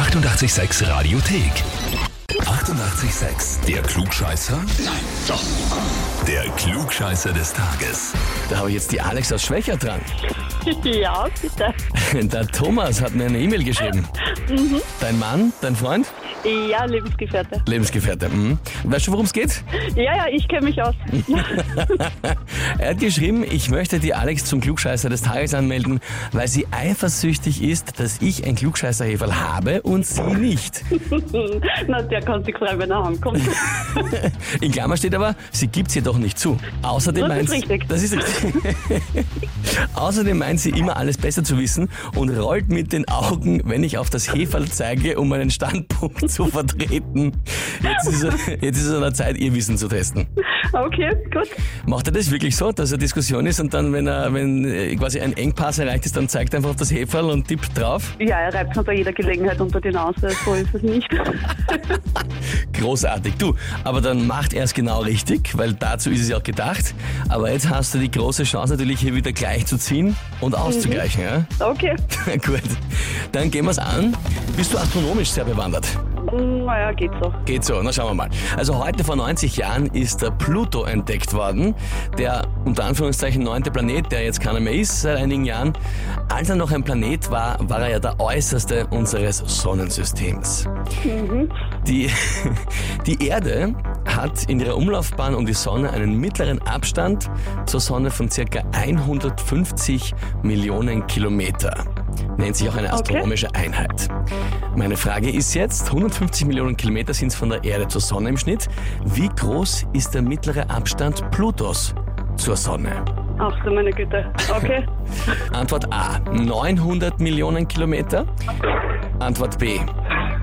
886 Radiothek. 88,6. Der Klugscheißer? Nein, doch. Der Klugscheißer des Tages. Da habe ich jetzt die Alex aus Schwächer dran. Ja, bitte. Der Thomas hat mir eine E-Mail geschrieben. Dein Mann, dein Freund, Ja, Lebensgefährte. Lebensgefährte. Mhm. Weißt du, worum es geht? Ja, ja, ich kenne mich aus. Er hat geschrieben, ich möchte die Alex zum Klugscheißer des Tages anmelden, weil sie eifersüchtig ist, dass ich ein Klugscheißerheferl habe und sie nicht. Na, der kann sich freuen, wenn er ankommt. In Klammer steht aber, sie gibt jedoch nicht zu. Außerdem Das meint ist richtig. Das ist richtig. Außerdem meint sie immer alles besser zu wissen und rollt mit den Augen, wenn ich auf das Heferl zeige, um meinen Standpunkt zu vertreten. Jetzt ist, er, jetzt ist es an der Zeit, ihr Wissen zu testen. Okay, gut. Macht er das wirklich so, dass er Diskussion ist und dann, wenn er, wenn äh, quasi ein Engpass erreicht ist, dann zeigt er einfach auf das Heferl und tippt drauf? Ja, er reibt mir bei jeder Gelegenheit unter die Nase. So ist es nicht. Großartig. Du, aber dann macht er es genau richtig, weil dazu ist es ja auch gedacht. Aber jetzt hast du die große Chance natürlich hier wieder gleich zu ziehen und auszugleichen. Ja? Okay. Gut, dann gehen wir es an. Bist du astronomisch sehr bewandert? Naja, geht so. Geht so, na schauen wir mal. Also heute vor 90 Jahren ist der Pluto entdeckt worden, der unter Anführungszeichen neunte Planet, der jetzt keiner mehr ist seit einigen Jahren. Als er noch ein Planet war, war er ja der äußerste unseres Sonnensystems. Die, die Erde hat in ihrer Umlaufbahn um die Sonne einen mittleren Abstand zur Sonne von circa 150 Millionen Kilometer. Nennt sich auch eine astronomische Einheit. Meine Frage ist jetzt, 150 Millionen Kilometer sind es von der Erde zur Sonne im Schnitt. Wie groß ist der mittlere Abstand Plutos zur Sonne? Ach du meine Güte. Okay. Antwort A, 900 Millionen Kilometer. Antwort B,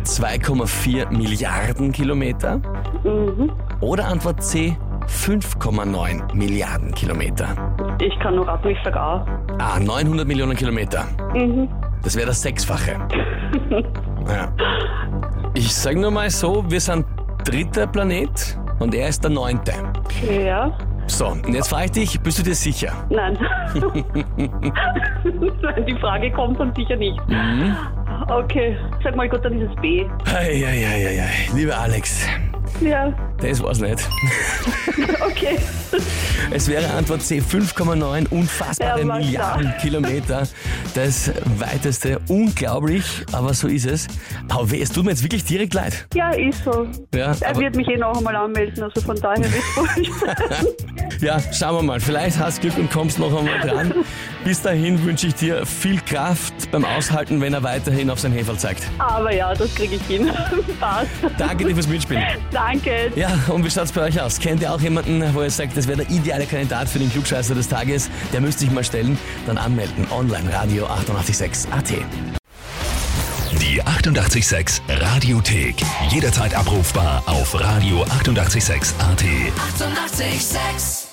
2,4 Milliarden Kilometer. Mhm. Oder Antwort C, 5,9 Milliarden Kilometer. Ich kann nur raten, ich sag A. Ah, 900 Millionen Kilometer. Mhm. Das wäre das Sechsfache. Ja. Ich sage nur mal so, wir sind dritter Planet und er ist der neunte. Ja. So, und jetzt frage ich dich, bist du dir sicher? Nein. Nein, die Frage kommt dann sicher nicht. Okay. Sag mal gut, dann ist es B. Eieieiei, lieber Alex, Ja. Das war's nicht. Okay. Es wäre Antwort C, 5,9 unfassbare Ja, war Milliarden. Kilometer. Das weiteste, unglaublich, aber so ist es. Aber weh, es tut mir jetzt wirklich direkt leid. Ja, ist so. Ja, Er aber- wird mich eh noch einmal anmelden, also von daher wird's wurscht. Ja, schauen wir mal. Vielleicht hast du Glück und kommst noch einmal dran. Bis dahin wünsche ich dir viel Kraft beim Aushalten, wenn er weiterhin auf sein Heferl zeigt. Aber ja, das kriege ich hin. Passt. Danke dir fürs Mitspielen. Danke. Ja, und wie schaut's bei euch aus? Kennt ihr auch jemanden, wo ihr sagt, das wäre der ideale Kandidat für den Klugscheißer des Tages? Der müsste sich mal stellen. Dann anmelden. Online Radio 886 AT. Die 88,6 Radiothek. Jederzeit abrufbar auf radio886.at. 88,6. Eighty-eight, sex.